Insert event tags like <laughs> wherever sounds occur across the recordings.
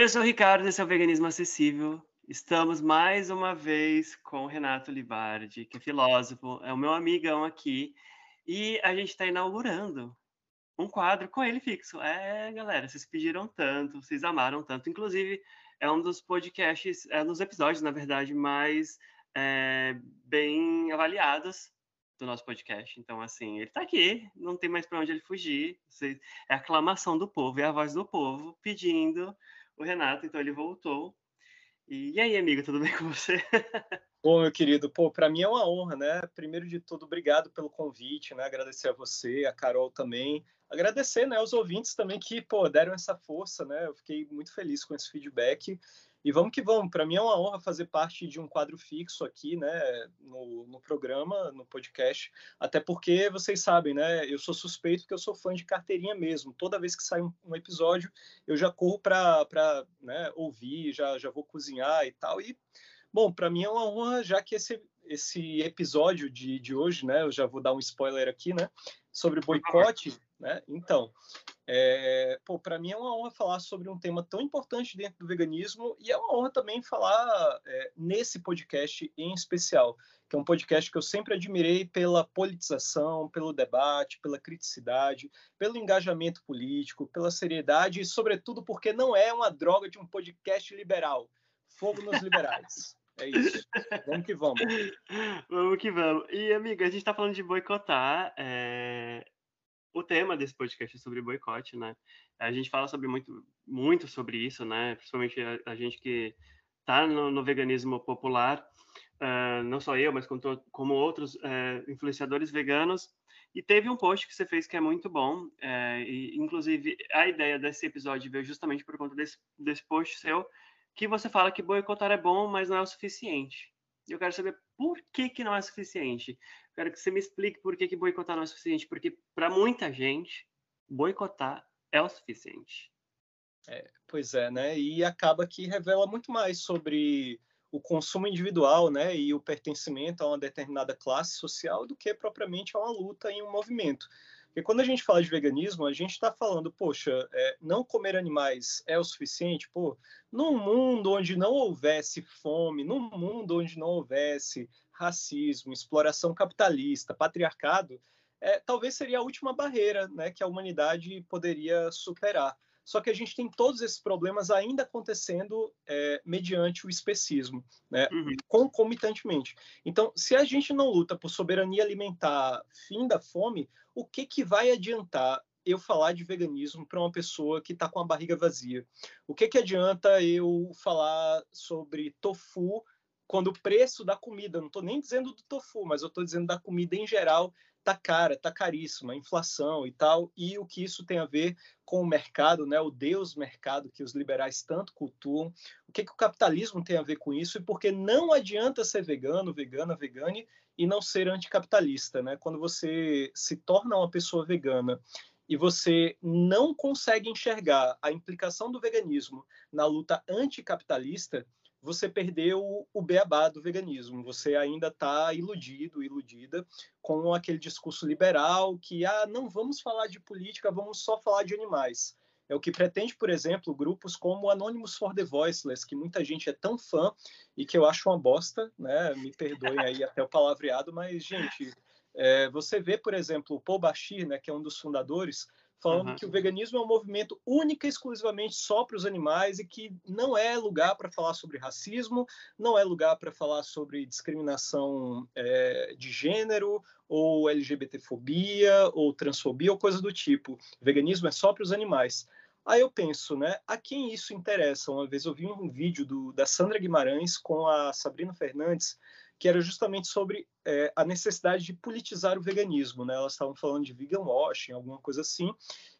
Oi, eu sou o Ricardo, esse é o Veganismo Acessível. Estamos mais uma vez com o Renato Libardi, que é filósofo, é o meu amigão aqui, e a gente está inaugurando um quadro com ele fixo. É, galera, vocês pediram tanto, vocês amaram tanto. Inclusive, é um dos podcasts, é um dos episódios, na verdade, mais é, bem avaliados do nosso podcast. Então, assim, ele está aqui, não tem mais para onde ele fugir. É a aclamação do povo, é a voz do povo pedindo o Renato, então ele voltou. E, e aí, amigo, tudo <laughs> bem com você? Bom, meu querido, pô, para mim é uma honra, né? Primeiro de tudo, obrigado pelo convite, né? Agradecer a você, a Carol também. Agradecer, né, os ouvintes também que, pô, deram essa força, né? Eu fiquei muito feliz com esse feedback. E vamos que vamos. Para mim é uma honra fazer parte de um quadro fixo aqui, né, no, no, programa, no podcast. Até porque vocês sabem, né, eu sou suspeito que eu sou fã de carteirinha mesmo. Toda vez que sai um, um episódio, eu já corro para né, ouvir, já, já vou cozinhar e tal. E, bom, para mim é uma honra, já que esse, esse episódio de, de hoje, né, eu já vou dar um spoiler aqui, né, sobre boicote, né, então. É, para mim é uma honra falar sobre um tema tão importante dentro do veganismo e é uma honra também falar é, nesse podcast em especial, que é um podcast que eu sempre admirei pela politização, pelo debate, pela criticidade, pelo engajamento político, pela seriedade e, sobretudo, porque não é uma droga de um podcast liberal. Fogo nos liberais. É isso. Vamos que vamos. Vamos que vamos. E, amiga, a gente está falando de boicotar. É o tema desse podcast é sobre boicote, né? A gente fala sobre muito, muito sobre isso, né? Principalmente a, a gente que está no, no, veganismo popular, uh, não só eu, mas como, como outros uh, influenciadores veganos. E teve um post que você fez que é muito bom, e inclusive a ideia desse episódio veio justamente por conta desse, desse post seu, que você fala que boicotar é bom, mas não é o suficiente. Eu quero saber por que, que não é suficiente. Quero que você me explique por que, que boicotar não é suficiente. Porque, para muita gente, boicotar é o suficiente. É, pois é, né? E acaba que revela muito mais sobre o consumo individual, né, e o pertencimento a uma determinada classe social do que propriamente a uma luta em um movimento. Porque quando a gente fala de veganismo, a gente está falando, poxa, é, não comer animais é o suficiente? Pô, num mundo onde não houvesse fome, num mundo onde não houvesse racismo, exploração capitalista, patriarcado, é, talvez seria a última barreira né, que a humanidade poderia superar. Só que a gente tem todos esses problemas ainda acontecendo é, mediante o especismo, né, uhum. concomitantemente. Então, se a gente não luta por soberania alimentar, fim da fome, o que, que vai adiantar eu falar de veganismo para uma pessoa que está com a barriga vazia? O que, que adianta eu falar sobre tofu quando o preço da comida, não estou nem dizendo do tofu, mas eu estou dizendo da comida em geral, tá cara, tá caríssima, inflação e tal, e o que isso tem a ver com o mercado, né, o Deus mercado que os liberais tanto cultuam, o que, que o capitalismo tem a ver com isso e porque não adianta ser vegano, vegana, vegane e não ser anticapitalista, né? Quando você se torna uma pessoa vegana e você não consegue enxergar a implicação do veganismo na luta anticapitalista, você perdeu o beabá do veganismo. Você ainda está iludido, iludida com aquele discurso liberal que, ah, não vamos falar de política, vamos só falar de animais. É o que pretende, por exemplo, grupos como Anonymous for the Voiceless, que muita gente é tão fã e que eu acho uma bosta, né? Me perdoem aí <laughs> até o palavreado, mas, gente, é, você vê, por exemplo, o Paul Bashir, né, que é um dos fundadores, falando uhum. que o veganismo é um movimento única e exclusivamente só para os animais e que não é lugar para falar sobre racismo, não é lugar para falar sobre discriminação é, de gênero ou LGBTfobia ou transfobia ou coisa do tipo. O veganismo é só para os animais. Aí eu penso, né, a quem isso interessa? Uma vez eu vi um vídeo do, da Sandra Guimarães com a Sabrina Fernandes, que era justamente sobre é, a necessidade de politizar o veganismo, né? Elas estavam falando de vegan washing, alguma coisa assim.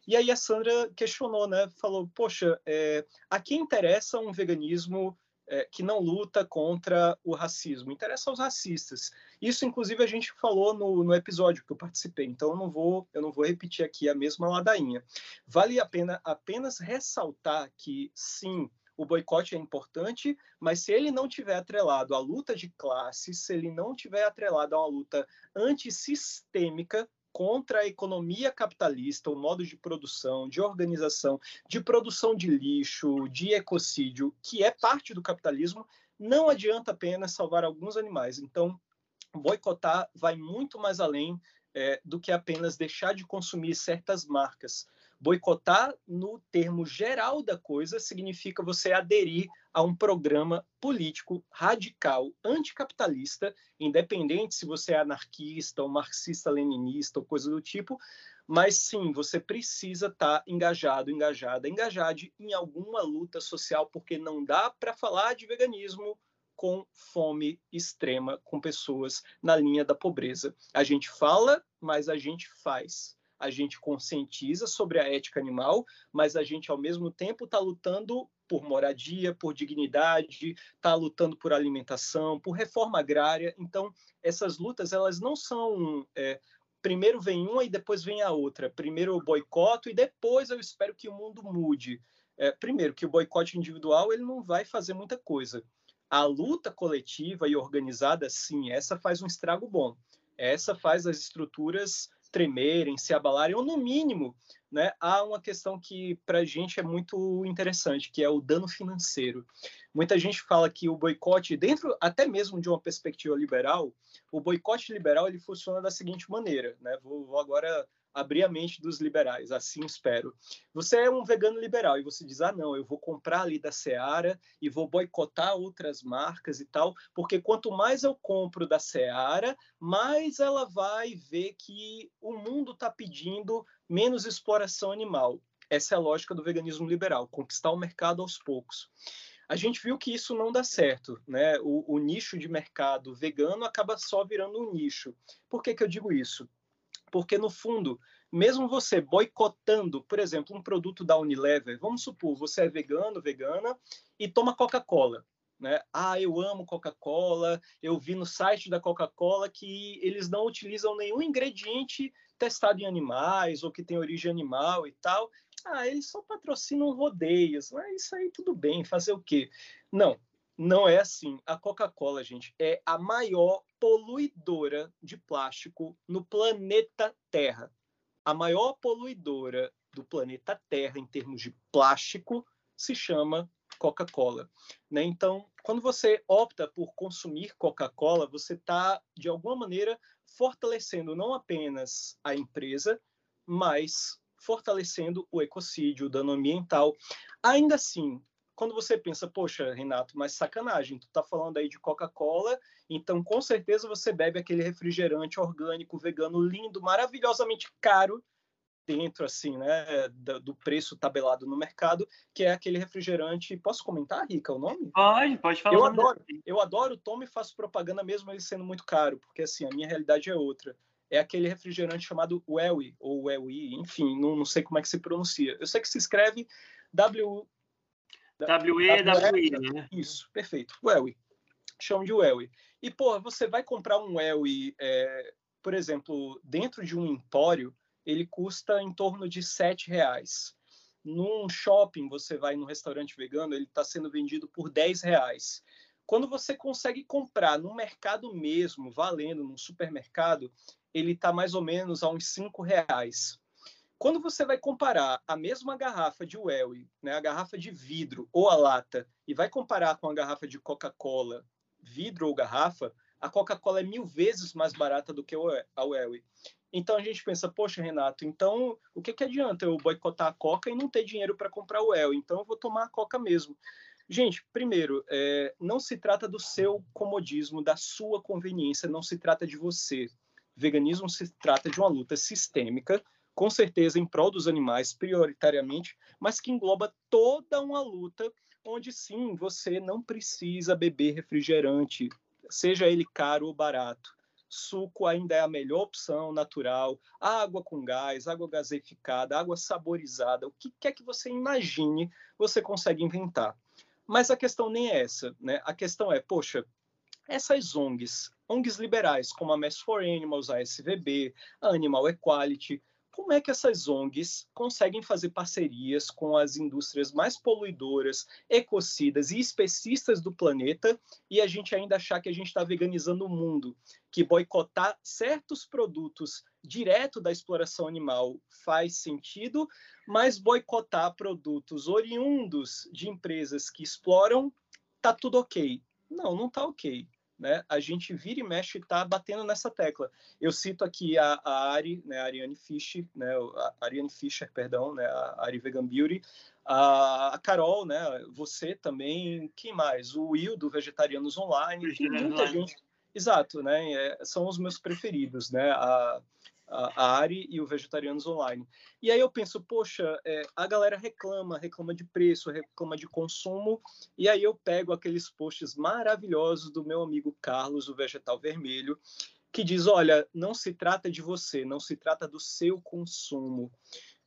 E aí a Sandra questionou, né? Falou, poxa, é, a quem interessa um veganismo é, que não luta contra o racismo? Interessa aos racistas. Isso, inclusive, a gente falou no, no episódio que eu participei. Então, eu não vou, eu não vou repetir aqui a mesma ladainha. Vale a pena apenas ressaltar que sim o boicote é importante, mas se ele não tiver atrelado à luta de classes, se ele não tiver atrelado a uma luta antissistêmica, contra a economia capitalista, o modo de produção, de organização, de produção de lixo, de ecocídio, que é parte do capitalismo, não adianta apenas salvar alguns animais. Então, boicotar vai muito mais além é, do que apenas deixar de consumir certas marcas. Boicotar, no termo geral da coisa, significa você aderir a um programa político radical, anticapitalista, independente se você é anarquista ou marxista-leninista ou coisa do tipo, mas sim, você precisa estar tá engajado, engajada, engajado em alguma luta social, porque não dá para falar de veganismo com fome extrema, com pessoas na linha da pobreza. A gente fala, mas a gente faz a gente conscientiza sobre a ética animal, mas a gente, ao mesmo tempo, está lutando por moradia, por dignidade, está lutando por alimentação, por reforma agrária. Então, essas lutas, elas não são. É, primeiro vem uma e depois vem a outra. Primeiro eu boicoto e depois eu espero que o mundo mude. É, primeiro, que o boicote individual ele não vai fazer muita coisa. A luta coletiva e organizada, sim, essa faz um estrago bom. Essa faz as estruturas tremerem, se abalarem, ou no mínimo, né, há uma questão que para a gente é muito interessante, que é o dano financeiro. Muita gente fala que o boicote, dentro até mesmo de uma perspectiva liberal, o boicote liberal ele funciona da seguinte maneira, né? Vou, vou agora abrir a mente dos liberais, assim espero. Você é um vegano liberal e você diz: ah, não, eu vou comprar ali da Seara e vou boicotar outras marcas e tal, porque quanto mais eu compro da Seara, mais ela vai ver que o mundo está pedindo menos exploração animal. Essa é a lógica do veganismo liberal, conquistar o mercado aos poucos. A gente viu que isso não dá certo, né? O, o nicho de mercado vegano acaba só virando um nicho. Por que, que eu digo isso? Porque, no fundo, mesmo você boicotando, por exemplo, um produto da Unilever, vamos supor, você é vegano, vegana, e toma Coca-Cola. Né? Ah, eu amo Coca-Cola, eu vi no site da Coca-Cola que eles não utilizam nenhum ingrediente testado em animais ou que tem origem animal e tal. Ah, eles só patrocinam rodeios, mas isso aí tudo bem, fazer o quê? Não, não é assim. A Coca-Cola, gente, é a maior poluidora de plástico no planeta Terra. A maior poluidora do planeta Terra em termos de plástico se chama Coca-Cola. Né? Então, quando você opta por consumir Coca-Cola, você está, de alguma maneira, fortalecendo não apenas a empresa, mas fortalecendo o ecocídio, o dano ambiental. Ainda assim, quando você pensa, poxa, Renato, mas sacanagem, tu tá falando aí de Coca-Cola, então com certeza você bebe aquele refrigerante orgânico, vegano, lindo, maravilhosamente caro, dentro, assim, né, do preço tabelado no mercado, que é aquele refrigerante. Posso comentar, Rica, o nome? Pode, pode falar. Eu adoro, eu adoro o Tom e faço propaganda mesmo ele sendo muito caro, porque assim, a minha realidade é outra. É aquele refrigerante chamado Welly, ou Welly, enfim, não, não sei como é que se pronuncia. Eu sei que se escreve W W-E-W-I, né? Isso, perfeito. Welly. Chama de Welly. E, pô, você vai comprar um Welly, é, por exemplo, dentro de um empório, ele custa em torno de sete reais. Num shopping, você vai num restaurante vegano, ele está sendo vendido por 10 reais. Quando você consegue comprar no mercado mesmo, valendo, num supermercado, ele está mais ou menos a uns 5 reais. Quando você vai comparar a mesma garrafa de Welly, né, a garrafa de vidro ou a lata, e vai comparar com a garrafa de Coca-Cola, vidro ou garrafa, a Coca-Cola é mil vezes mais barata do que a Welly. Então a gente pensa, poxa, Renato, então o que, que adianta eu boicotar a Coca e não ter dinheiro para comprar o Welly? Então eu vou tomar a Coca mesmo. Gente, primeiro, é, não se trata do seu comodismo, da sua conveniência, não se trata de você. Veganismo se trata de uma luta sistêmica com certeza em prol dos animais prioritariamente, mas que engloba toda uma luta onde sim você não precisa beber refrigerante, seja ele caro ou barato. Suco ainda é a melhor opção natural, água com gás, água gaseificada, água saborizada, o que quer que você imagine, você consegue inventar. Mas a questão nem é essa, né? A questão é, poxa, essas ONGs, ONGs liberais como a Mass for Animals, a SVB, a Animal Equality, como é que essas ONGs conseguem fazer parcerias com as indústrias mais poluidoras, ecocidas e especistas do planeta e a gente ainda achar que a gente está veganizando o mundo, que boicotar certos produtos direto da exploração animal faz sentido, mas boicotar produtos oriundos de empresas que exploram, tá tudo ok. Não, não tá ok. Né? A gente vira e mexe e está batendo nessa tecla. Eu cito aqui a, a Ari, né, a Ariane Fischer, né, a Ariane Fischer, perdão, né, a Ari Vegan Beauty, a, a Carol, né, você também, quem mais? O Will do Vegetarianos Online, tem muita gente. Exato, né? É, são os meus preferidos, né? A, a Ari e o Vegetarianos Online. E aí eu penso, poxa, é, a galera reclama, reclama de preço, reclama de consumo, e aí eu pego aqueles posts maravilhosos do meu amigo Carlos, o Vegetal Vermelho, que diz, olha, não se trata de você, não se trata do seu consumo.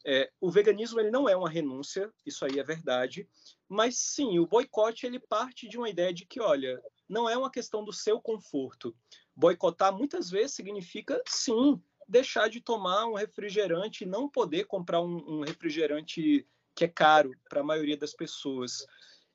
É, o veganismo ele não é uma renúncia, isso aí é verdade, mas sim, o boicote ele parte de uma ideia de que, olha, não é uma questão do seu conforto. Boicotar muitas vezes significa, sim, deixar de tomar um refrigerante e não poder comprar um, um refrigerante que é caro para a maioria das pessoas.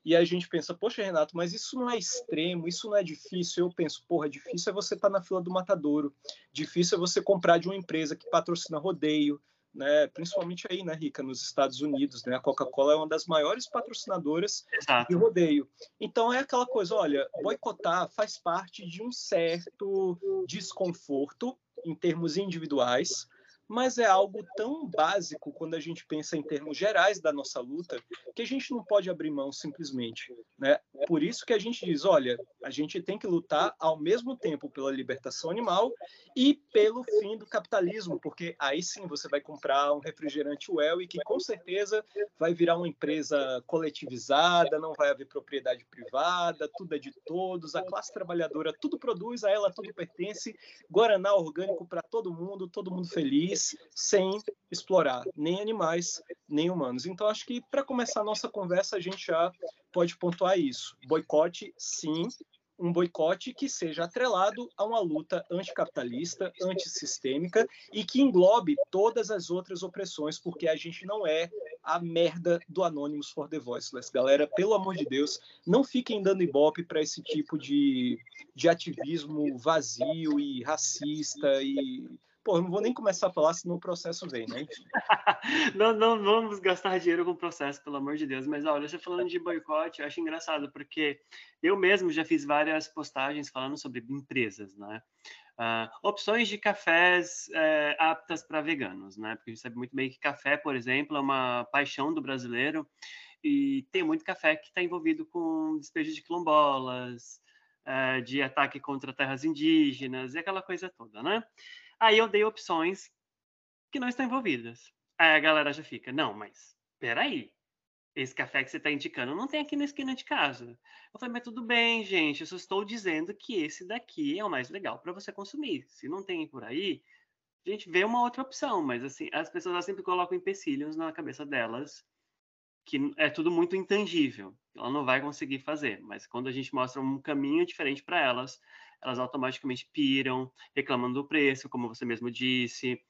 E a gente pensa, poxa, Renato, mas isso não é extremo, isso não é difícil. Eu penso, porra, difícil é você estar tá na fila do matadouro, difícil é você comprar de uma empresa que patrocina rodeio, né? Principalmente aí, né, Rica, nos Estados Unidos, né? A Coca-Cola é uma das maiores patrocinadoras Exato. de rodeio. Então é aquela coisa, olha, boicotar faz parte de um certo desconforto em termos individuais, mas é algo tão básico quando a gente pensa em termos gerais da nossa luta que a gente não pode abrir mão simplesmente, né? Por isso que a gente diz, olha, a gente tem que lutar ao mesmo tempo pela libertação animal e pelo fim do capitalismo, porque aí sim você vai comprar um refrigerante Well e que com certeza vai virar uma empresa coletivizada, não vai haver propriedade privada, tudo é de todos, a classe trabalhadora tudo produz, a ela tudo pertence, Guaraná orgânico para todo mundo, todo mundo feliz sem explorar nem animais, nem humanos. Então, acho que para começar a nossa conversa, a gente já pode pontuar isso. Boicote, sim, um boicote que seja atrelado a uma luta anticapitalista, antissistêmica e que englobe todas as outras opressões, porque a gente não é a merda do Anonymous for the Voiceless. Galera, pelo amor de Deus, não fiquem dando ibope para esse tipo de, de ativismo vazio e racista e Pô, não vou nem começar a falar senão o processo vem, né? <laughs> não, não vamos gastar dinheiro com processo, pelo amor de Deus. Mas olha, você falando de boicote, eu acho engraçado, porque eu mesmo já fiz várias postagens falando sobre empresas, né? Uh, opções de cafés é, aptas para veganos, né? Porque a gente sabe muito bem que café, por exemplo, é uma paixão do brasileiro e tem muito café que está envolvido com despejo de quilombolas, é, de ataque contra terras indígenas e aquela coisa toda, né? Aí eu dei opções que não estão envolvidas. Aí a galera já fica, não, mas peraí, esse café que você está indicando não tem aqui na esquina de casa. Eu falei, mas tudo bem, gente, eu só estou dizendo que esse daqui é o mais legal para você consumir. Se não tem por aí, a gente vê uma outra opção, mas assim, as pessoas sempre colocam empecilhos na cabeça delas, que é tudo muito intangível. Ela não vai conseguir fazer, mas quando a gente mostra um caminho diferente para elas, elas automaticamente piram, reclamando do preço, como você mesmo disse,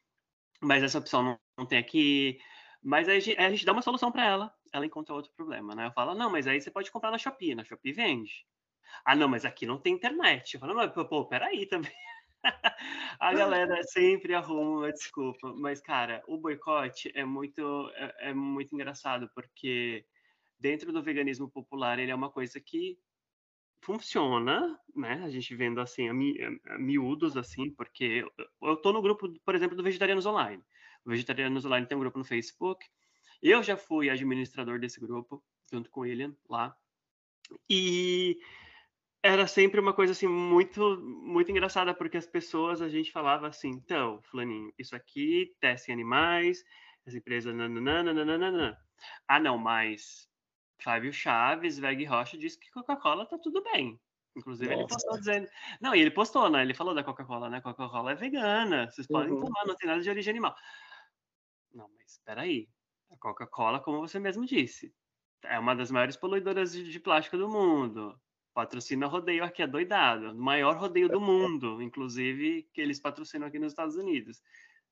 mas essa opção não, não tem aqui. Mas aí a gente, a gente dá uma solução para ela, ela encontra outro problema, né? Eu falo, não, mas aí você pode comprar na Shopee, na Shopee vende. Ah, não, mas aqui não tem internet. Eu falo, não, pô, peraí também. <laughs> a galera sempre arruma uma desculpa. Mas, cara, o boicote é muito, é, é, muito engraçado, porque dentro do veganismo popular ele é uma coisa que funciona, né? A gente vendo assim, a, mi, a, miúdos, assim, porque eu, tô no grupo, por exemplo, do Vegetarianos Online. O Vegetarianos Online tem um grupo no Facebook. Eu já fui administrador desse grupo, junto com o William, lá. E era sempre uma coisa assim muito muito engraçada porque as pessoas a gente falava assim então fulaninho isso aqui teste em animais essa empresa nananana ah não mas Fábio Chaves, Veg Rocha, disse que Coca-Cola tá tudo bem. Inclusive, Nossa. ele postou dizendo. Não, e ele postou, né? Ele falou da Coca-Cola, né? Coca-Cola é vegana, vocês podem uhum. tomar, não tem nada de origem animal. Não, mas espera aí. A Coca-Cola, como você mesmo disse, é uma das maiores poluidoras de, de plástico do mundo. Patrocina rodeio aqui, é doidado. O maior rodeio do mundo, inclusive, que eles patrocinam aqui nos Estados Unidos.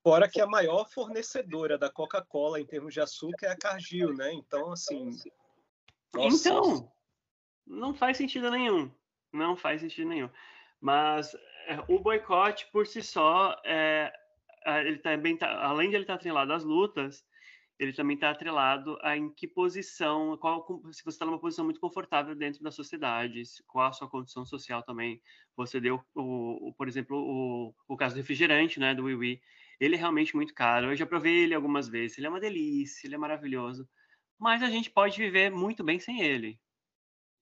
Fora que a maior fornecedora da Coca-Cola em termos de açúcar é a Cargill, né? Então, assim, nossa. Então, não faz sentido nenhum. Não faz sentido nenhum. Mas é, o boicote por si só, é, ele também tá, além de ele estar tá atrelado às lutas, ele também está atrelado a em que posição, qual, se você está numa posição muito confortável dentro da sociedade, qual a sua condição social também. Você deu, o, o por exemplo, o, o caso do refrigerante, né, do Wiwi. Ele é realmente muito caro. Eu já provei ele algumas vezes. Ele é uma delícia, ele é maravilhoso. Mas a gente pode viver muito bem sem ele.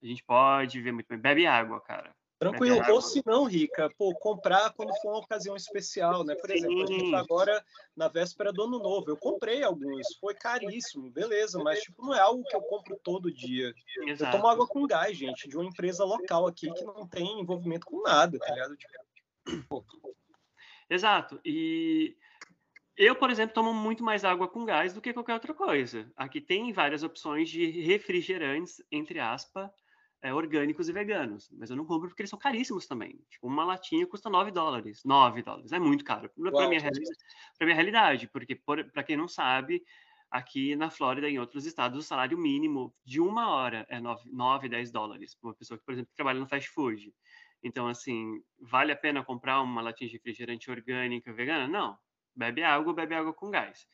A gente pode viver muito bem. Bebe água, cara. Tranquilo. Ou se não, Rica, pô, comprar quando for uma ocasião especial, né? Por exemplo, a gente tá agora na véspera do ano novo. Eu comprei alguns, foi caríssimo, beleza, mas tipo, não é algo que eu compro todo dia. Exato. Eu tomo água com gás, gente, de uma empresa local aqui que não tem envolvimento com nada, tá ligado? Tipo, Exato. E eu, por exemplo, tomo muito mais água com gás do que qualquer outra coisa. Aqui tem várias opções de refrigerantes, entre aspas, é, orgânicos e veganos, mas eu não compro porque eles são caríssimos também. Tipo, uma latinha custa 9 dólares. 9 dólares, é muito caro. Para minha, minha realidade, porque, para quem não sabe, aqui na Flórida e em outros estados, o salário mínimo de uma hora é 9, 9 10 dólares. Para uma pessoa que, por exemplo, trabalha no fast food. Então, assim, vale a pena comprar uma latinha de refrigerante orgânica vegana? Não. Bebe água, bebe água com gás.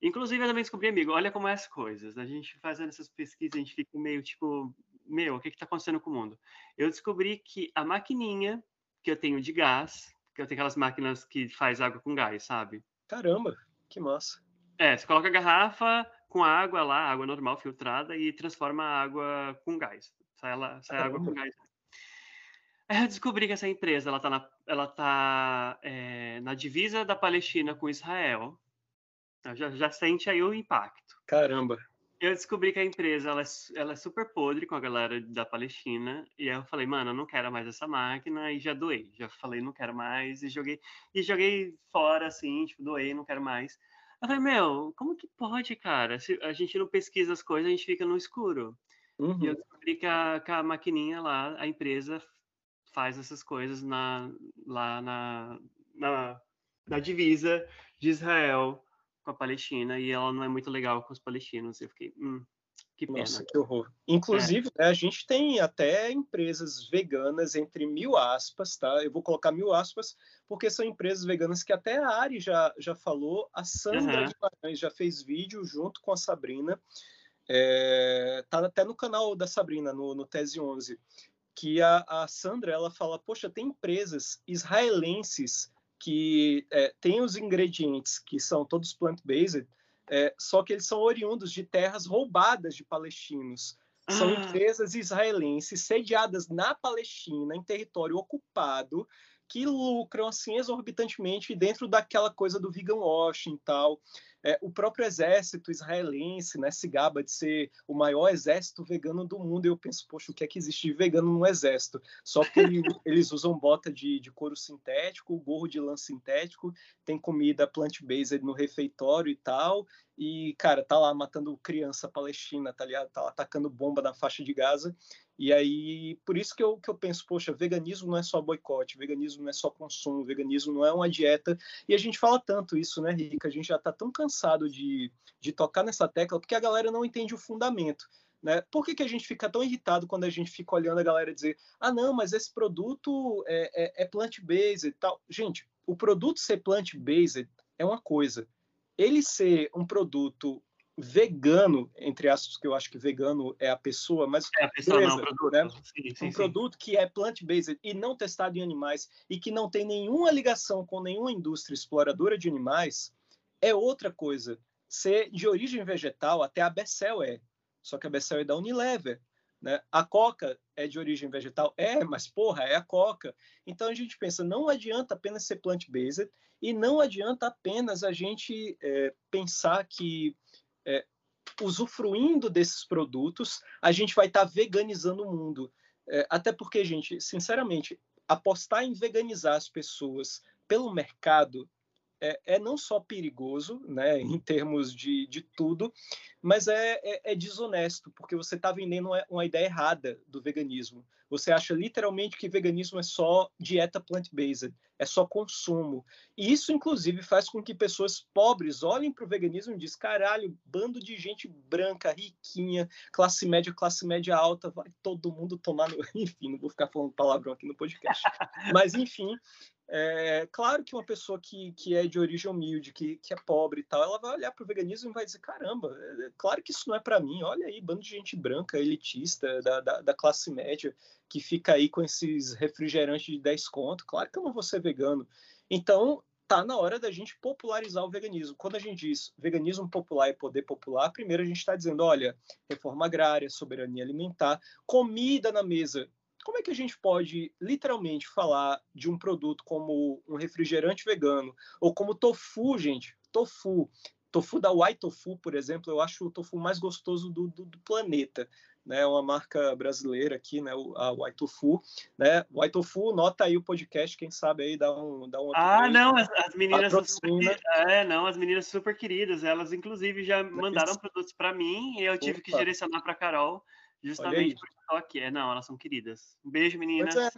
Inclusive, eu também descobri, amigo, olha como é as coisas. A gente fazendo essas pesquisas, a gente fica meio, tipo, meu, o que está acontecendo com o mundo? Eu descobri que a maquininha que eu tenho de gás, que eu tenho aquelas máquinas que faz água com gás, sabe? Caramba, que massa. É, você coloca a garrafa com água lá, água normal filtrada e transforma a água com gás. Sai, ela, sai água com gás. Aí <laughs> eu descobri que essa empresa ela tá, na, ela tá é, na divisa da Palestina com Israel. Já, já sente aí o impacto. Caramba eu descobri que a empresa ela é, ela é, super podre com a galera da Palestina. E aí eu falei, mano, eu não quero mais essa máquina e já doei. Já falei, não quero mais e joguei e joguei fora assim, tipo, doei, não quero mais. Eu falei, meu, como que pode, cara? Se a gente não pesquisa as coisas, a gente fica no escuro. Uhum. E eu uhum. descobri que a, que a maquininha lá, a empresa faz essas coisas na, lá na, na, na divisa de Israel com a Palestina e ela não é muito legal com os palestinos. Eu fiquei, hum, que pena. Nossa, que horror. Inclusive, é. a gente tem até empresas veganas, entre mil aspas, tá? Eu vou colocar mil aspas, porque são empresas veganas que até a Ari já, já falou, a Sandra uhum. Guimarães já fez vídeo junto com a Sabrina, é, tá até no canal da Sabrina, no, no Tese 11, que a, a Sandra, ela fala, poxa, tem empresas israelenses que é, tem os ingredientes que são todos plant-based, é, só que eles são oriundos de terras roubadas de palestinos. São ah. empresas israelenses sediadas na Palestina, em território ocupado, que lucram assim exorbitantemente dentro daquela coisa do vegan washing e tal. É, o próprio exército israelense né, se gaba de ser o maior exército vegano do mundo. E eu penso, poxa, o que é que existe de vegano no exército? Só que ele, <laughs> eles usam bota de, de couro sintético, gorro de lã sintético, tem comida plant-based no refeitório e tal. E, cara, tá lá matando criança palestina, tá ligado? Tá atacando bomba na faixa de Gaza. E aí, por isso que eu, que eu penso, poxa, veganismo não é só boicote, veganismo não é só consumo, veganismo não é uma dieta. E a gente fala tanto isso, né, Rica? A gente já está tão cansado de, de tocar nessa tecla porque a galera não entende o fundamento. Né? Por que, que a gente fica tão irritado quando a gente fica olhando a galera dizer ah, não, mas esse produto é, é, é plant-based e tal? Gente, o produto ser plant-based é uma coisa. Ele ser um produto vegano, entre aspas, que eu acho que vegano é a pessoa, mas é a pessoa, beleza, não, produto. Né? Sim, sim, um sim. produto que é plant-based e não testado em animais e que não tem nenhuma ligação com nenhuma indústria exploradora de animais é outra coisa. Ser de origem vegetal, até a Bessel é, só que a Bessel é da Unilever. Né? A Coca é de origem vegetal? É, mas porra, é a Coca. Então a gente pensa, não adianta apenas ser plant-based e não adianta apenas a gente é, pensar que é, usufruindo desses produtos, a gente vai estar tá veganizando o mundo. É, até porque, gente, sinceramente, apostar em veganizar as pessoas pelo mercado é, é, não só perigoso, né, <laughs> em termos de, de tudo, mas é, é, é desonesto, porque você está vendendo uma, uma, ideia errada do veganismo. Você acha literalmente que veganismo é só dieta plant-based, é só consumo. E isso, inclusive, faz com que pessoas pobres olhem para o veganismo e dizem: caralho, bando de gente branca, riquinha, classe média, classe média alta, vai todo mundo tomar. No... <laughs> Enfim, não vou ficar falando palavrão aqui no podcast. mas, enfim, É, claro que uma pessoa que, que é de origem humilde, que, que é pobre e tal, ela vai olhar para o veganismo e vai dizer: caramba, é, claro que isso não é para mim. Olha aí, bando de gente branca, elitista, da, da, da, classe média, que fica aí com esses refrigerantes de 10 conto. Claro que eu não vou ser vegano. Então, tá na hora da gente popularizar o veganismo. Quando a gente diz veganismo popular e poder popular, primeiro a gente está dizendo: olha, reforma agrária, soberania alimentar, comida na mesa como é que a gente pode literalmente falar de um produto como um refrigerante vegano ou como tofu, gente? Tofu. Tofu da White Tofu, por exemplo, eu acho o tofu mais gostoso do, do, do planeta. Né, uma marca brasileira aqui, né, a White Tofu, né, White Tofu, nota aí o podcast, quem sabe aí dá um, dá um Ah, não, as, as meninas são super, é, não, as meninas super queridas, elas inclusive já mandaram produtos para mim e eu tive Opa. que direcionar para Carol Justamente por toque. É, não, elas são queridas. Um beijo, meninas. É.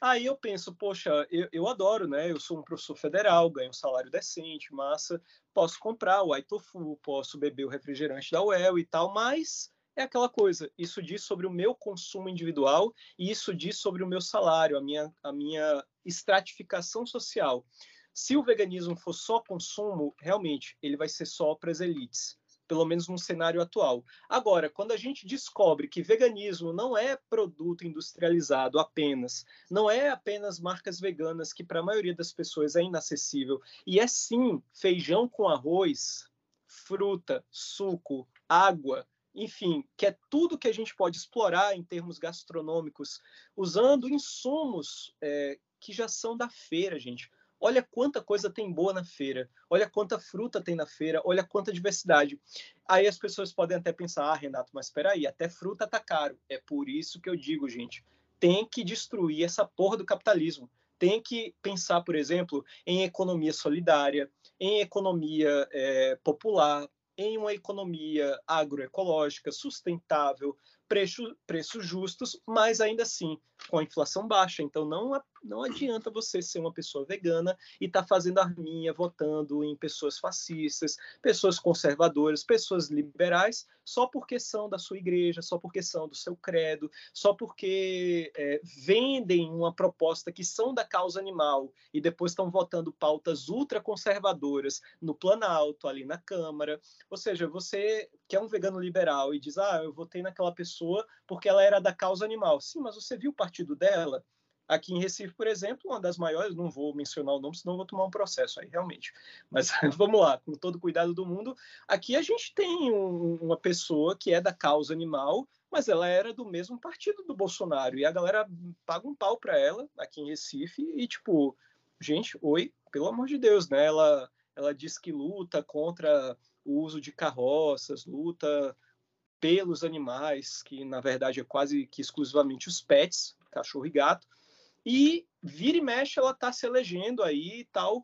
Aí eu penso, poxa, eu, eu, adoro, né? Eu sou um professor federal, ganho um salário decente, massa, posso comprar o Aitofu, posso beber o refrigerante da UEL e tal, mas é aquela coisa, isso diz sobre o meu consumo individual e isso diz sobre o meu salário, a minha, a minha estratificação social. Se o veganismo for só consumo, realmente, ele vai ser só para as elites pelo menos no cenário atual. Agora, quando a gente descobre que veganismo não é produto industrializado apenas, não é apenas marcas veganas que para a maioria das pessoas é inacessível, e é sim feijão com arroz, fruta, suco, água, enfim, que é tudo que a gente pode explorar em termos gastronômicos, usando insumos é, que já são da feira, gente. Olha quanta coisa tem boa na feira, olha quanta fruta tem na feira, olha quanta diversidade. Aí as pessoas podem até pensar, ah, Renato, mas espera aí, até fruta tá caro. É por isso que eu digo, gente, tem que destruir essa porra do capitalismo. Tem que pensar, por exemplo, em economia solidária, em economia é, popular, em uma economia agroecológica sustentável, preço, preços justos, mas ainda assim com a inflação baixa. Então não, não adianta você ser uma pessoa vegana e estar tá fazendo arminha, votando em pessoas fascistas, pessoas conservadoras, pessoas liberais, só porque são da sua igreja, só porque são do seu credo, só porque é, vendem uma proposta que são da causa animal e depois estão votando pautas ultraconservadoras no Planalto, ali na Câmara. Ou seja, você que é um vegano liberal e diz, ah, eu votei naquela pessoa porque ela era da causa animal. Sim, mas você viu o partido dela? Aqui em Recife, por exemplo, uma das maiores, não vou mencionar o nome, senão vou tomar um processo aí, realmente. Mas <laughs> vamos lá, com todo cuidado do mundo. Aqui a gente tem um, uma pessoa que é da causa animal, mas ela era do mesmo partido do Bolsonaro. E a galera paga um pau para ela aqui em Recife e, tipo, gente, oi, pelo amor de Deus, né? Ela, ela diz que luta contra o uso de carroças, luta pelos animais, que na verdade é quase que exclusivamente os pets, cachorro e gato, e vira e mexe ela está se elegendo aí e tal,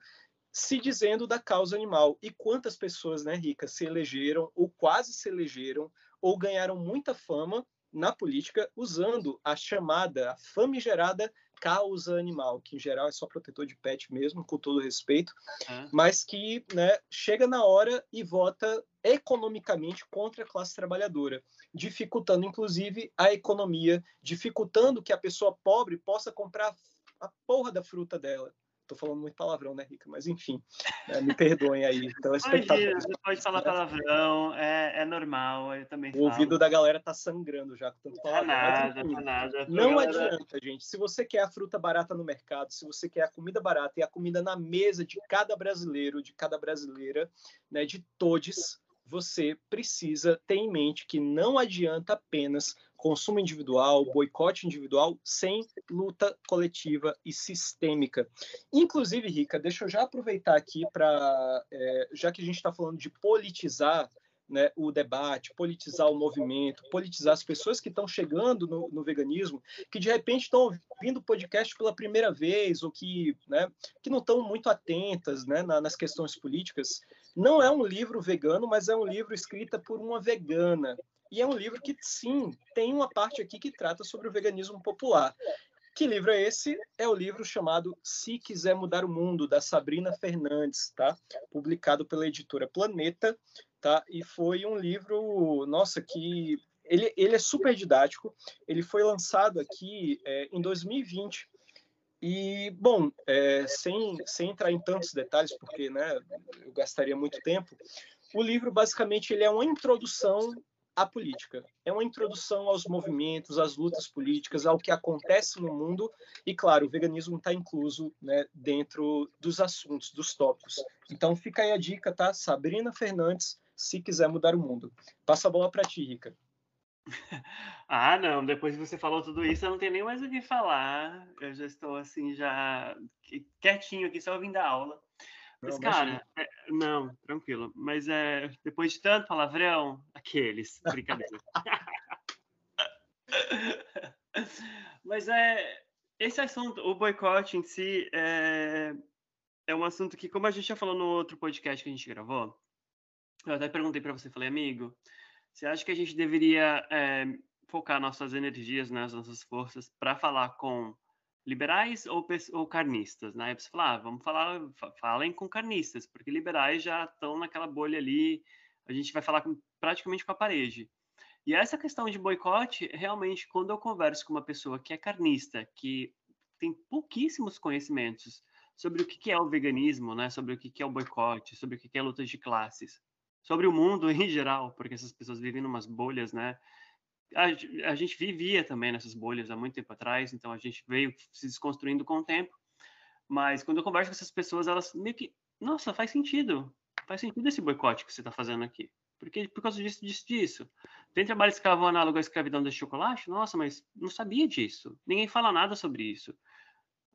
se dizendo da causa animal. E quantas pessoas, né, Rica, se elegeram ou quase se elegeram ou ganharam muita fama na política usando a chamada, a famigerada causa animal, que em geral é só protetor de pet mesmo, com todo respeito, uhum. mas que né, chega na hora e vota economicamente contra a classe trabalhadora, dificultando inclusive a economia, dificultando que a pessoa pobre possa comprar a porra da fruta dela. Tô falando muito palavrão, né, Rica? Mas enfim, né, me perdoem aí. Então, Imagina, pode falar palavrão, é, é normal, eu também O falo. ouvido da galera tá sangrando já com tanto palavrão. Nada, nada. Não galera... adianta, gente. Se você quer a fruta barata no mercado, se você quer a comida barata e a comida na mesa de cada brasileiro, de cada brasileira, né, de todos, você precisa ter em mente que não adianta apenas consumo individual, boicote individual, sem luta coletiva e sistêmica. Inclusive, Rica, deixa eu já aproveitar aqui para, é, já que a gente está falando de politizar né, o debate, politizar o movimento, politizar as pessoas que estão chegando no, no, veganismo, que de repente estão ouvindo o podcast pela primeira vez ou que, né, que não estão muito atentas né, nas questões políticas. Não é um livro vegano, mas é um livro escrito por uma vegana. E é um livro que, sim, tem uma parte aqui que trata sobre o veganismo popular. Que livro é esse? É o livro chamado Se Quiser Mudar o Mundo, da Sabrina Fernandes, tá? Publicado pela editora Planeta, tá? E foi um livro, nossa, que ele, ele é super didático. Ele foi lançado aqui é, em 2020 E, bom, é, sem, sem entrar em tantos detalhes, porque né, eu gastaria muito tempo, o livro, basicamente, ele é uma introdução à política. É uma introdução aos movimentos, às lutas políticas, ao que acontece no mundo. E, claro, o veganismo está incluso né, dentro dos assuntos, dos tópicos. Então, fica aí a dica, tá? Sabrina Fernandes, se quiser mudar o mundo. Passa a bola para ti, Rica. <laughs> Ah, não, depois que você falou tudo isso, eu não tenho nem mais o que falar. Eu já estou assim, já quietinho aqui, só ouvindo a aula. Mas, cara, é, não, tranquilo. Mas é, depois de tanto palavrão, aqueles, brincadeira. <laughs> Mas é, esse assunto, o boicote em si, é, é um assunto que, como a gente já falou no outro podcast que a gente gravou, eu até perguntei para você, falei, amigo, você acha que a gente deveria é, focar nossas energias, né, nossas forças, para falar com liberais ou, ou carnistas? Na né? época você fala, ah, vamos falar, falem com carnistas, porque liberais já estão naquela bolha ali, a gente vai falar com, praticamente com a parede. E essa questão de boicote, realmente, quando eu converso com uma pessoa que é carnista, que tem pouquíssimos conhecimentos sobre o que é o veganismo, né, sobre o que é o boicote, sobre o que é a luta de classes, sobre o mundo <laughs> em geral, porque essas pessoas vivem em umas bolhas, né? A, a, gente vivia também nessas bolhas há muito tempo atrás, então a gente veio se desconstruindo com o tempo. Mas quando eu converso com essas pessoas, elas meio que, nossa, faz sentido, faz sentido esse boicote que você está fazendo aqui. Porque por causa disso, disso, disso. Tem trabalho escravo análogo à escravidão de chocolate? Nossa, mas não sabia disso. Ninguém fala nada sobre isso.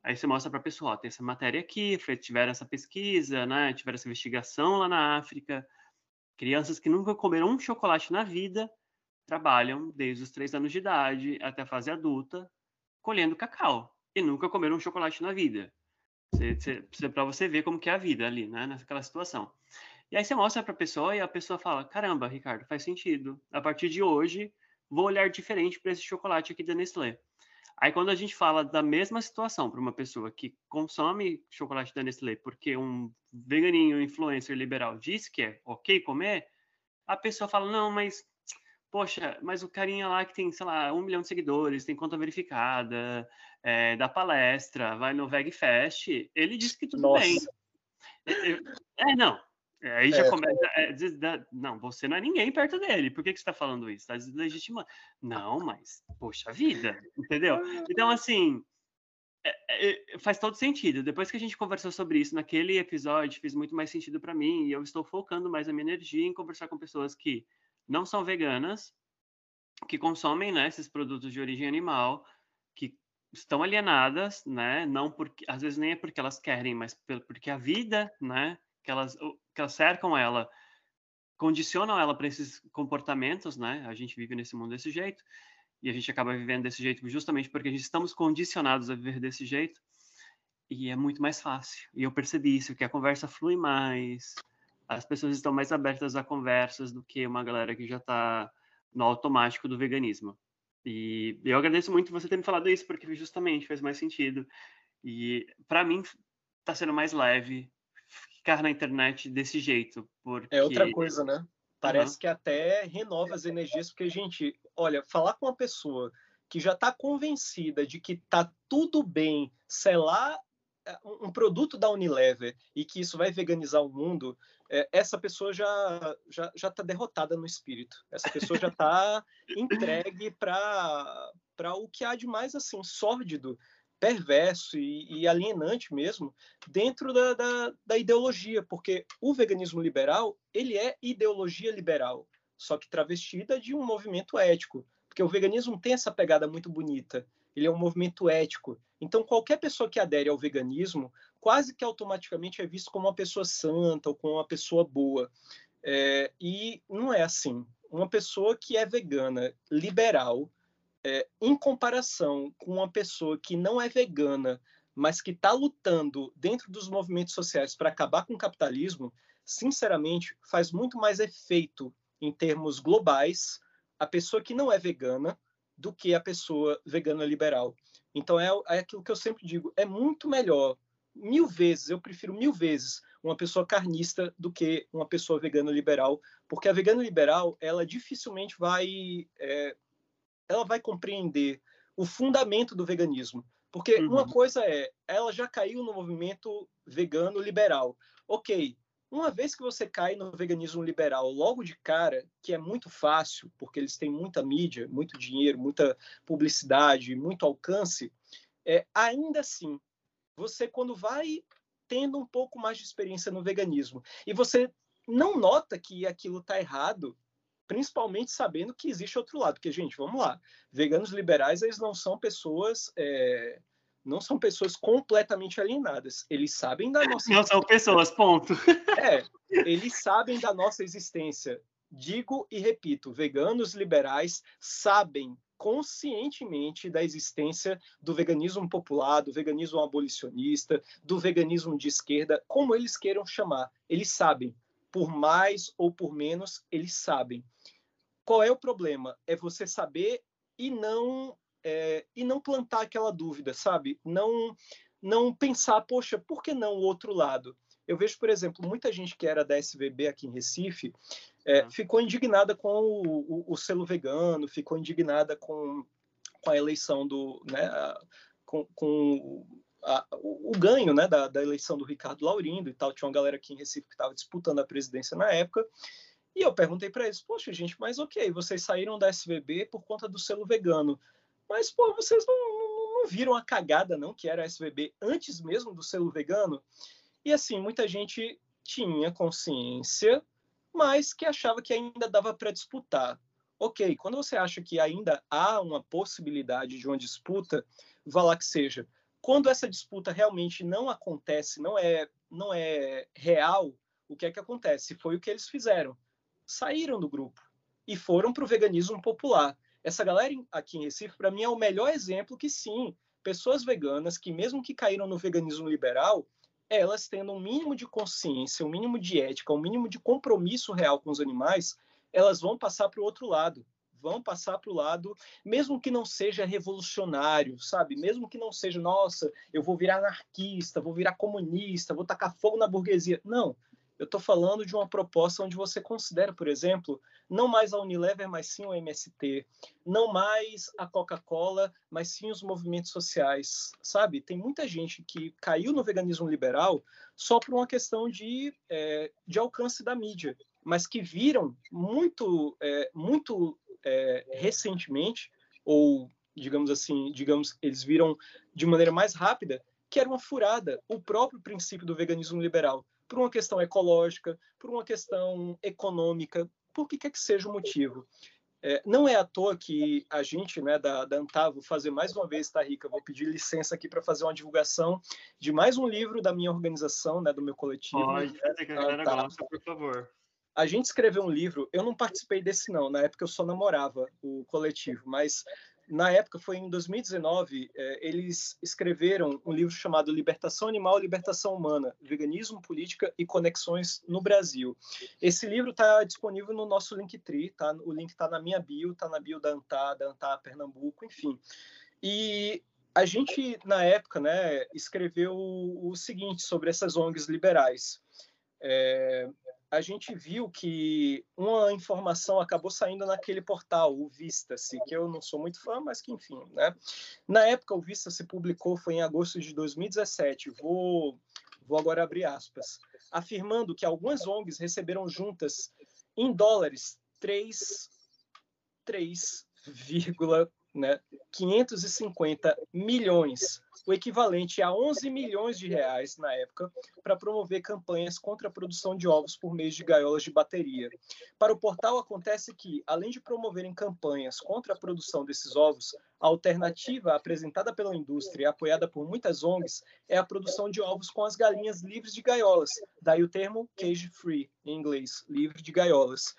Aí você mostra para a pessoa, ó, tem essa matéria aqui, tiveram essa pesquisa, né? Tiveram essa investigação lá na África. Crianças que nunca comeram um chocolate na vida trabalham desde os três anos de idade até a fase adulta colhendo cacau e nunca comeram um chocolate na vida. Para você ver como que é a vida ali, né? Naquela situação. E aí você mostra para a pessoa e a pessoa fala: caramba, Ricardo, faz sentido. A partir de hoje, vou olhar diferente para esse chocolate aqui da Nestlé. Aí quando a gente fala da mesma situação para uma pessoa que consome chocolate da Nestlé porque um veganinho influencer liberal disse que é ok comer, a pessoa fala, não, mas poxa, mas o carinha lá que tem, sei lá, um milhão de seguidores, tem conta verificada, é, dá palestra, vai no VegFest, ele disse que tudo Nossa. bem. É, não, é, aí já é, começa. É, não, você não é ninguém perto dele. Por que, que você está falando isso? Está deslegitimando. Não, mas, poxa vida, entendeu? Então, assim, é, é, faz todo sentido. Depois que a gente conversou sobre isso naquele episódio, fez muito mais sentido para mim. E eu estou focando mais a minha energia em conversar com pessoas que não são veganas, que consomem né, esses produtos de origem animal, que estão alienadas, né? Não porque, às vezes nem é porque elas querem, mas porque a vida, né? que elas, que elas cercam ela, condicionam ela para esses comportamentos, né? A gente vive nesse mundo desse jeito e a gente acaba vivendo desse jeito justamente porque a gente estamos condicionados a viver desse jeito e é muito mais fácil. E eu percebi isso, que a conversa flui mais, as pessoas estão mais abertas a conversas do que uma galera que já está no automático do veganismo. E eu agradeço muito você ter me falado isso, porque justamente faz mais sentido. E para mim está sendo mais leve, ficar na internet desse jeito. Porque... É outra coisa, né? Parece uhum. que até renova as energias, porque, gente, olha, falar com uma pessoa que já está convencida de que tá tudo bem selar um produto da Unilever e que isso vai veganizar o mundo, é, essa pessoa já já já está derrotada no espírito. Essa pessoa já está <laughs> entregue para para o que há de mais assim sórdido perverso e, e alienante mesmo dentro da, da, da, ideologia, porque o veganismo liberal ele é ideologia liberal, só que travestida de um movimento ético, porque o veganismo tem essa pegada muito bonita. Ele é um movimento ético. Então, qualquer pessoa que adere ao veganismo, quase que automaticamente é visto como uma pessoa santa ou como uma pessoa boa. É, e não é assim. Uma pessoa que é vegana, liberal, é, em comparação com uma pessoa que não é vegana, mas que está lutando dentro dos movimentos sociais para acabar com o capitalismo, sinceramente, faz muito mais efeito em termos globais a pessoa que não é vegana do que a pessoa vegana liberal. Então é, é aquilo que eu sempre digo, é muito melhor, mil vezes, eu prefiro mil vezes uma pessoa carnista do que uma pessoa vegana liberal, porque a vegana liberal, ela dificilmente vai é, ela vai compreender o fundamento do veganismo. Porque uhum. uma coisa é, ela já caiu no movimento vegano liberal. Ok, uma vez que você cai no veganismo liberal logo de cara, que é muito fácil, porque eles têm muita mídia, muito dinheiro, muita publicidade, muito alcance, é, ainda assim, você quando vai tendo um pouco mais de experiência no veganismo e você não nota que aquilo está errado, principalmente sabendo que existe outro lado. Porque, gente, vamos lá, veganos liberais, eles não são pessoas é, não são pessoas completamente alienadas. Eles sabem da nossa. Não são pessoas, ponto. <laughs> É, eles sabem da nossa existência. Digo e repito, veganos liberais sabem conscientemente da existência do veganismo popular, do veganismo abolicionista, do veganismo de esquerda, como eles queiram chamar. Eles sabem. Por mais ou por menos, eles sabem. Qual é o problema? É você saber e não é, e não plantar aquela dúvida, sabe? Não, não pensar, poxa, por que não o outro lado? Eu vejo, por exemplo, muita gente que era da SVB aqui em Recife é, uhum. ficou indignada com o, o, o, selo vegano, ficou indignada com, com a eleição do, né, a, com, com a, o, o, ganho, né, da, da eleição do Ricardo Laurindo e tal. Tinha uma galera aqui em Recife que estava disputando a presidência na época. E eu perguntei para eles, poxa, gente, mas ok, vocês saíram da SVB por conta do selo vegano. Mas, pô, vocês não, não, não viram a cagada, não, que era a SVB antes mesmo do selo vegano? E, assim, muita gente tinha consciência, mas que achava que ainda dava para disputar. Ok, quando você acha que ainda há uma possibilidade de uma disputa, vá lá que seja. Quando essa disputa realmente não acontece, não é, não é real, o que é que acontece? Foi o que eles fizeram. Saíram do grupo e foram para o veganismo popular. Essa galera aqui em Recife, para mim, é o melhor exemplo que sim, pessoas veganas que, mesmo que caíram no veganismo liberal, elas tendo um mínimo de consciência, um mínimo de ética, um mínimo de compromisso real com os animais, elas vão passar para o outro lado. Vão passar para o lado, mesmo que não seja revolucionário, sabe? Mesmo que não seja, nossa, eu vou virar anarquista, vou virar comunista, vou tacar fogo na burguesia. Não. Eu estou falando de uma proposta onde você considera, por exemplo, não mais a Unilever, mas sim o MST, não mais a Coca-Cola, mas sim os movimentos sociais, sabe? Tem muita gente que caiu no veganismo liberal só por uma questão de, é, de alcance da mídia, mas que viram muito, é, muito é, recentemente, ou digamos assim, digamos, eles viram de maneira mais rápida que era uma furada o próprio princípio do veganismo liberal por uma questão ecológica, por uma questão econômica, por que quer que seja o motivo. É, não é à toa que a gente, né, da, da Antavo, fazer mais uma vez, tá, Rica? Vou pedir licença aqui para fazer uma divulgação de mais um livro da minha organização, né, do meu coletivo. Pode, que a tá. gosta, por favor. A gente escreveu um livro, eu não participei desse não, na época eu só namorava o coletivo, mas na época, foi em 2019, é, eles escreveram um livro chamado Libertação Animal Libertação Humana, Veganismo, Política e Conexões no Brasil. Esse livro está disponível no nosso Linktree, tá? o link está na minha bio, está na bio da ANTA, da ANTA Pernambuco, enfim. E a gente, na época, né, escreveu o seguinte sobre essas ONGs liberais. É, a gente viu que uma informação acabou saindo naquele portal, o Vista-se, que eu não sou muito fã, mas que enfim, né? Na época o Vista-se publicou, foi em agosto de 2017, vou, vou agora abrir aspas, afirmando que algumas ONGs receberam juntas em dólares 3, 3, né, 550 milhões, o equivalente a 11 milhões de reais na época, para promover campanhas contra a produção de ovos por meio de gaiolas de bateria. Para o portal acontece que, além de promoverem campanhas contra a produção desses ovos, a alternativa apresentada pela indústria e apoiada por muitas ONGs é a produção de ovos com as galinhas livres de gaiolas, daí o termo cage free em inglês, livre de gaiolas.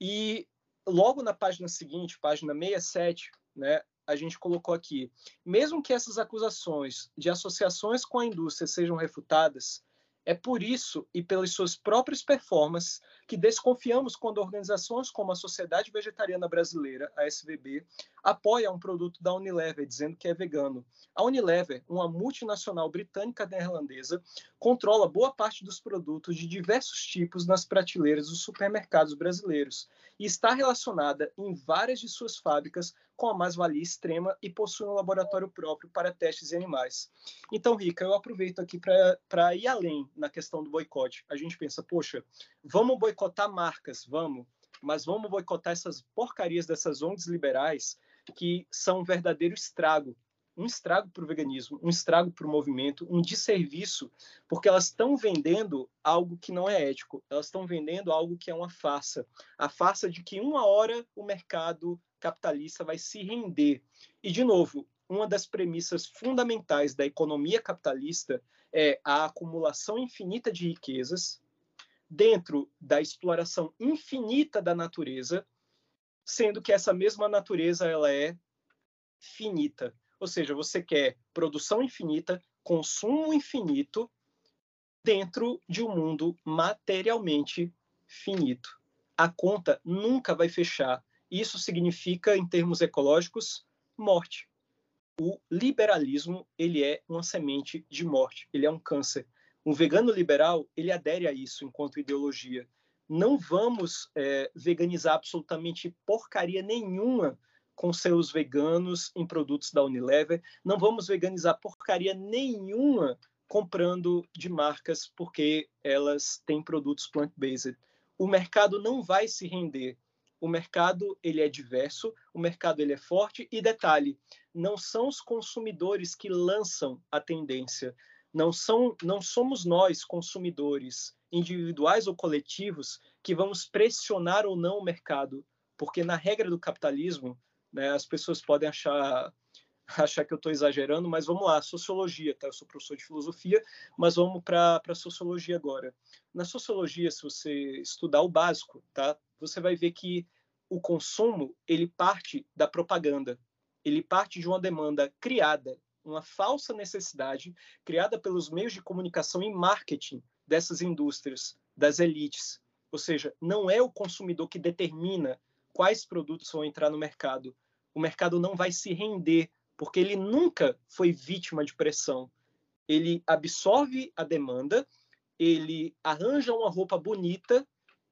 E logo na página seguinte, página 67, né, a gente colocou aqui, mesmo que essas acusações de associações com a indústria sejam refutadas, é por isso e pelas suas próprias performances que desconfiamos quando organizações como a Sociedade Vegetariana Brasileira, a SVB, apoia um produto da Unilever dizendo que é vegano. A Unilever, uma multinacional britânica neerlandesa, controla boa parte dos produtos de diversos tipos nas prateleiras dos supermercados brasileiros e está relacionada em várias de suas fábricas com a mais-valia extrema e possuem um laboratório próprio para testes em animais. Então, Rica, eu aproveito aqui para ir além na questão do boicote. A gente pensa, poxa, vamos boicotar marcas, vamos, mas vamos boicotar essas porcarias dessas ONGs liberais que são um verdadeiro estrago um estrago para o veganismo, um estrago para o movimento, um desserviço, porque elas estão vendendo algo que não é ético, elas estão vendendo algo que é uma farsa. A farsa de que uma hora o mercado capitalista vai se render. E, de novo, uma das premissas fundamentais da economia capitalista é a acumulação infinita de riquezas dentro da exploração infinita da natureza, sendo que essa mesma natureza ela é finita. Ou seja, você quer produção infinita, consumo infinito dentro de um mundo materialmente finito. A conta nunca vai fechar. Isso significa, em termos ecológicos, morte. O liberalismo ele é uma semente de morte. Ele é um câncer. Um vegano liberal ele adere a isso enquanto ideologia. Não vamos é, veganizar absolutamente porcaria nenhuma com seus veganos em produtos da Unilever. Não vamos veganizar porcaria nenhuma comprando de marcas porque elas têm produtos plant-based. O mercado não vai se render. O mercado ele é diverso, o mercado ele é forte e detalhe, não são os consumidores que lançam a tendência, não são não somos nós consumidores individuais ou coletivos que vamos pressionar ou não o mercado, porque na regra do capitalismo né? As pessoas podem achar <laughs> achar que eu estou exagerando, mas vamos lá, sociologia, tá? Eu sou professor de filosofia, mas vamos para a sociologia agora. Na sociologia, se você estudar o básico, tá? Você vai ver que o consumo ele parte da propaganda, ele parte de uma demanda criada, uma falsa necessidade criada pelos meios de comunicação e marketing dessas indústrias, das elites. Ou seja, não é o consumidor que determina quais produtos vão entrar no mercado. O mercado não vai se render, porque ele nunca foi vítima de pressão. Ele absorve a demanda, ele arranja uma roupa bonita,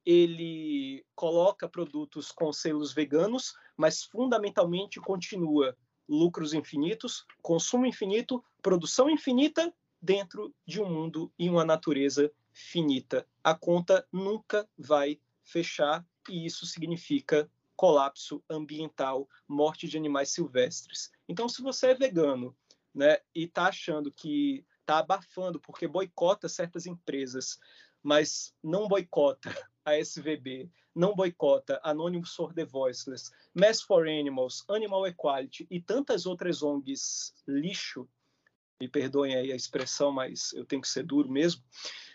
ele coloca produtos com selos veganos, mas fundamentalmente continua lucros infinitos, consumo infinito, produção infinita dentro de um mundo e uma natureza finita. A conta nunca vai fechar e isso significa colapso ambiental, morte de animais silvestres. Então, se você é vegano né, e está achando que está abafando porque boicota certas empresas, mas não boicota a SVB, não boicota Anonymous for the Voiceless, Mass for Animals, Animal Equality e tantas outras ONGs lixo, me perdoem aí a expressão, mas eu tenho que ser duro mesmo,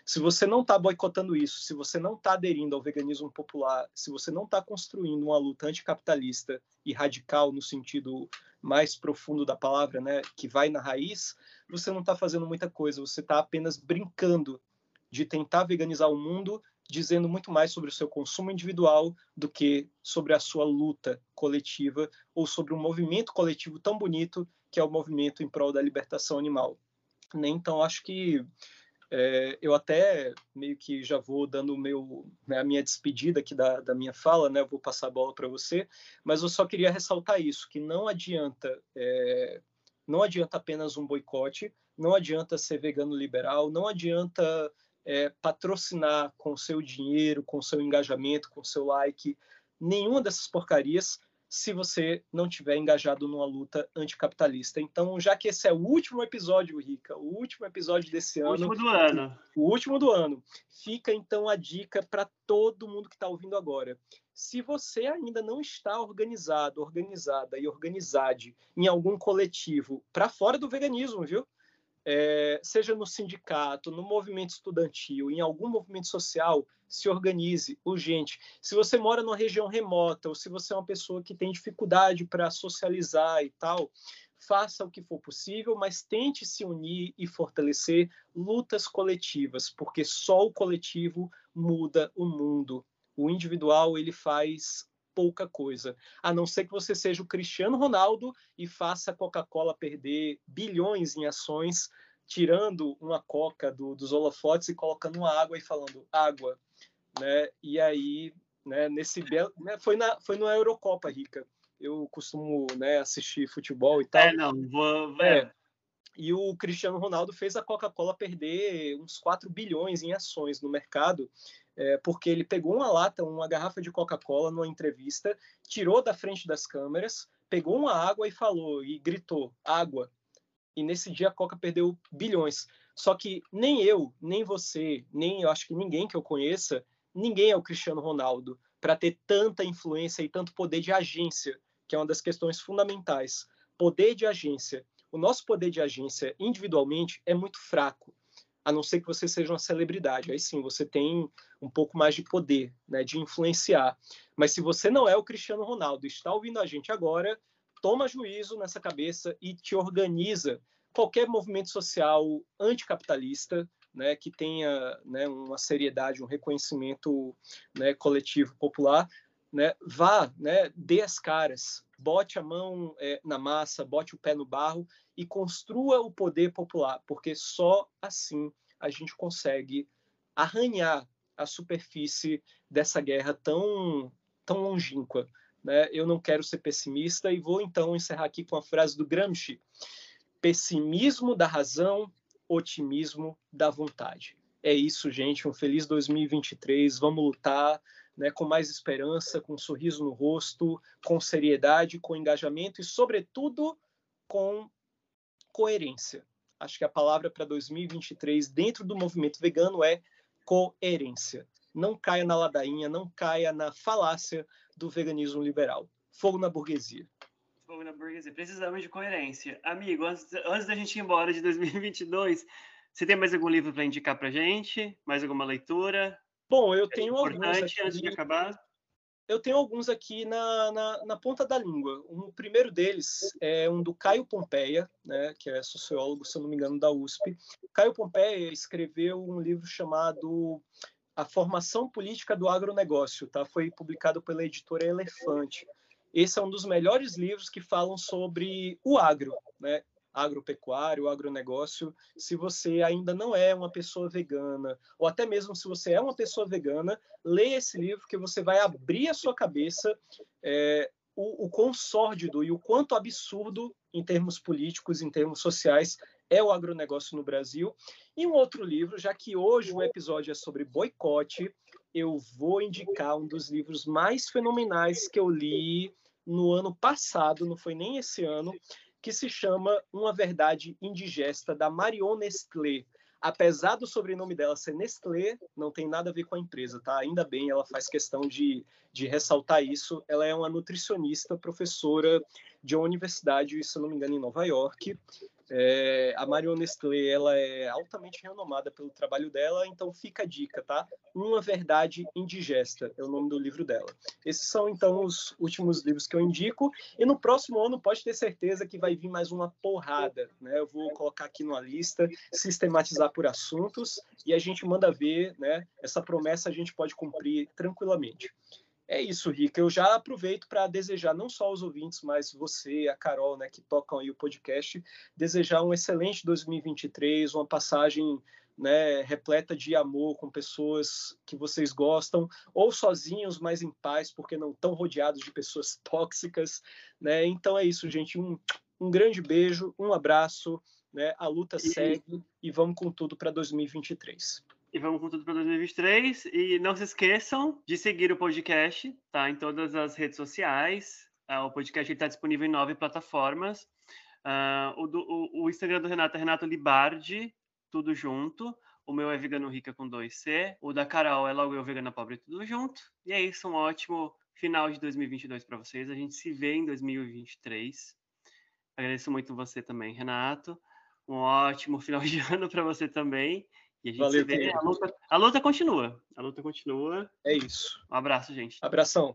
se você não está boicotando isso, se você não está aderindo ao veganismo popular, se você não está construindo uma luta anticapitalista e radical no sentido mais profundo da palavra, né, que vai na raiz, você não está fazendo muita coisa, você está apenas brincando de tentar veganizar o mundo, dizendo muito mais sobre o seu consumo individual do que sobre a sua luta coletiva ou sobre um movimento coletivo tão bonito que é o movimento em prol da libertação animal. Né, então, acho que é, eu até meio que já vou dando meu, né, a minha despedida aqui da, da minha fala, né? Eu vou passar a bola para você, mas eu só queria ressaltar isso, que não adianta, é, não adianta apenas um boicote, não adianta ser vegano liberal, não adianta é, patrocinar com seu dinheiro, com seu engajamento, com seu like, nenhuma dessas porcarias se você não tiver engajado numa luta anticapitalista. Então, já que esse é o último episódio, Rica, o último episódio desse ano. O último do ano. O último do ano. Fica então a dica para todo mundo que está ouvindo agora. Se você ainda não está organizado, organizada e organizade em algum coletivo para fora do veganismo, viu? É, seja no sindicato, no movimento estudantil, em algum movimento social, se organize urgente. Se você mora numa região remota ou se você é uma pessoa que tem dificuldade para socializar e tal, faça o que for possível, mas tente se unir e fortalecer lutas coletivas, porque só o coletivo muda o mundo. O individual ele faz pouca coisa, a não ser que você seja o Cristiano Ronaldo e faça a Coca-Cola perder bilhões em ações, tirando uma coca do, dos holofotes e colocando uma água e falando água, né? E aí, né, nesse belo, né, foi na foi na Eurocopa, Rica. Eu costumo né, assistir futebol e tal. É, não, vou. É. é. E o Cristiano Ronaldo fez a Coca-Cola perder uns 4 bilhões em ações no mercado, é, porque ele pegou uma lata, uma garrafa de Coca-Cola numa entrevista, tirou da frente das câmeras, pegou uma água e falou, e gritou: água. E nesse dia a Coca perdeu bilhões. Só que nem eu, nem você, nem eu acho que ninguém que eu conheça, ninguém é o Cristiano Ronaldo para ter tanta influência e tanto poder de agência, que é uma das questões fundamentais. Poder de agência. O nosso poder de agência individualmente é muito fraco, a não ser que você seja uma celebridade. Aí sim, você tem um pouco mais de poder, né, de influenciar. Mas se você não é o Cristiano Ronaldo, está ouvindo a gente agora, toma juízo nessa cabeça e te organiza qualquer movimento social anticapitalista, né, que tenha né, uma seriedade, um reconhecimento né, coletivo popular, né, vá, né, dê as caras, bote a mão é, na massa, bote o pé no barro e construa o poder popular, porque só assim a gente consegue arranhar a superfície dessa guerra tão, tão longínqua. Né? Eu não quero ser pessimista e vou então encerrar aqui com a frase do Gramsci: pessimismo da razão, otimismo da vontade. É isso, gente. Um feliz 2023. Vamos lutar né, com mais esperança, com um sorriso no rosto, com seriedade, com engajamento e, sobretudo, com coerência. Acho que a palavra para 2023 dentro do movimento vegano é coerência. Não caia na ladainha, não caia na falácia do veganismo liberal. Fogo na burguesia fogo na burguesia. Precisamos de coerência. Amigo, antes, antes da gente ir embora de 2022, você tem mais algum livro para indicar para gente? Mais alguma leitura? Bom, eu tenho é alguns aqui, antes de acabar. Eu tenho alguns aqui na, na, na, ponta da língua. O primeiro deles é um do Caio Pompeia, né, que é sociólogo, se eu não me engano, da USP. Caio Pompeia escreveu um livro chamado A Formação Política do Agronegócio. Tá? Foi publicado pela editora Elefante. Esse é um dos melhores livros que falam sobre o agro, né? Agropecuário, agronegócio, se você ainda não é uma pessoa vegana, ou até mesmo se você é uma pessoa vegana, leia esse livro que você vai abrir a sua cabeça é, o, o quão sórdido e o quanto absurdo em termos políticos, em termos sociais, é o agronegócio no Brasil. E um outro livro, já que hoje o episódio é sobre boicote, eu vou indicar um dos livros mais fenomenais que eu li no ano passado, não foi nem esse ano, que se chama Uma Verdade Indigesta, da Marion Nestlé. Apesar do sobrenome dela ser Nestlé, não tem nada a ver com a empresa, tá? Ainda bem, ela faz questão de, de ressaltar isso. Ela é uma nutricionista, professora de uma universidade, se não me engano, em Nova York. É, a Marion Nestlé ela é altamente renomada pelo trabalho dela, então fica a dica, tá? Uma Verdade Indigesta é o nome do livro dela. Esses são então os últimos livros que eu indico. E no próximo ano pode ter certeza que vai vir mais uma porrada, né? Eu vou colocar aqui numa lista, sistematizar por assuntos e a gente manda ver, né? Essa promessa a gente pode cumprir tranquilamente. É isso, Rica. Eu já aproveito para desejar não só aos ouvintes, mas você, a Carol, né, que tocam aí o podcast, desejar um excelente 2023, uma passagem né, repleta de amor com pessoas que vocês gostam, ou sozinhos, mas em paz, porque não estão rodeados de pessoas <laughs> tóxicas. Né? Então é isso, gente. Um, um grande beijo, um abraço. Né? A luta e... segue e vamos com tudo para 2023. E vamos com tudo para 2023. E não se esqueçam de seguir o podcast, tá? Em todas as redes sociais. Uh, o podcast está disponível em nove plataformas. Uh, o, do, o, o, Instagram do Renato é Renato Libardi, tudo junto. O meu é Vegano Rica com 2C. O da Carol é Logo Eu Vegana Pobre, tudo junto. E é isso, um ótimo final de 2022 para vocês. A gente se vê em 2023. Agradeço muito você também, Renato. Um ótimo final de <laughs> ano para você também. E a gente Valeu, vê, a luta, a luta continua. A luta continua. É isso. Um abraço, gente. Abração.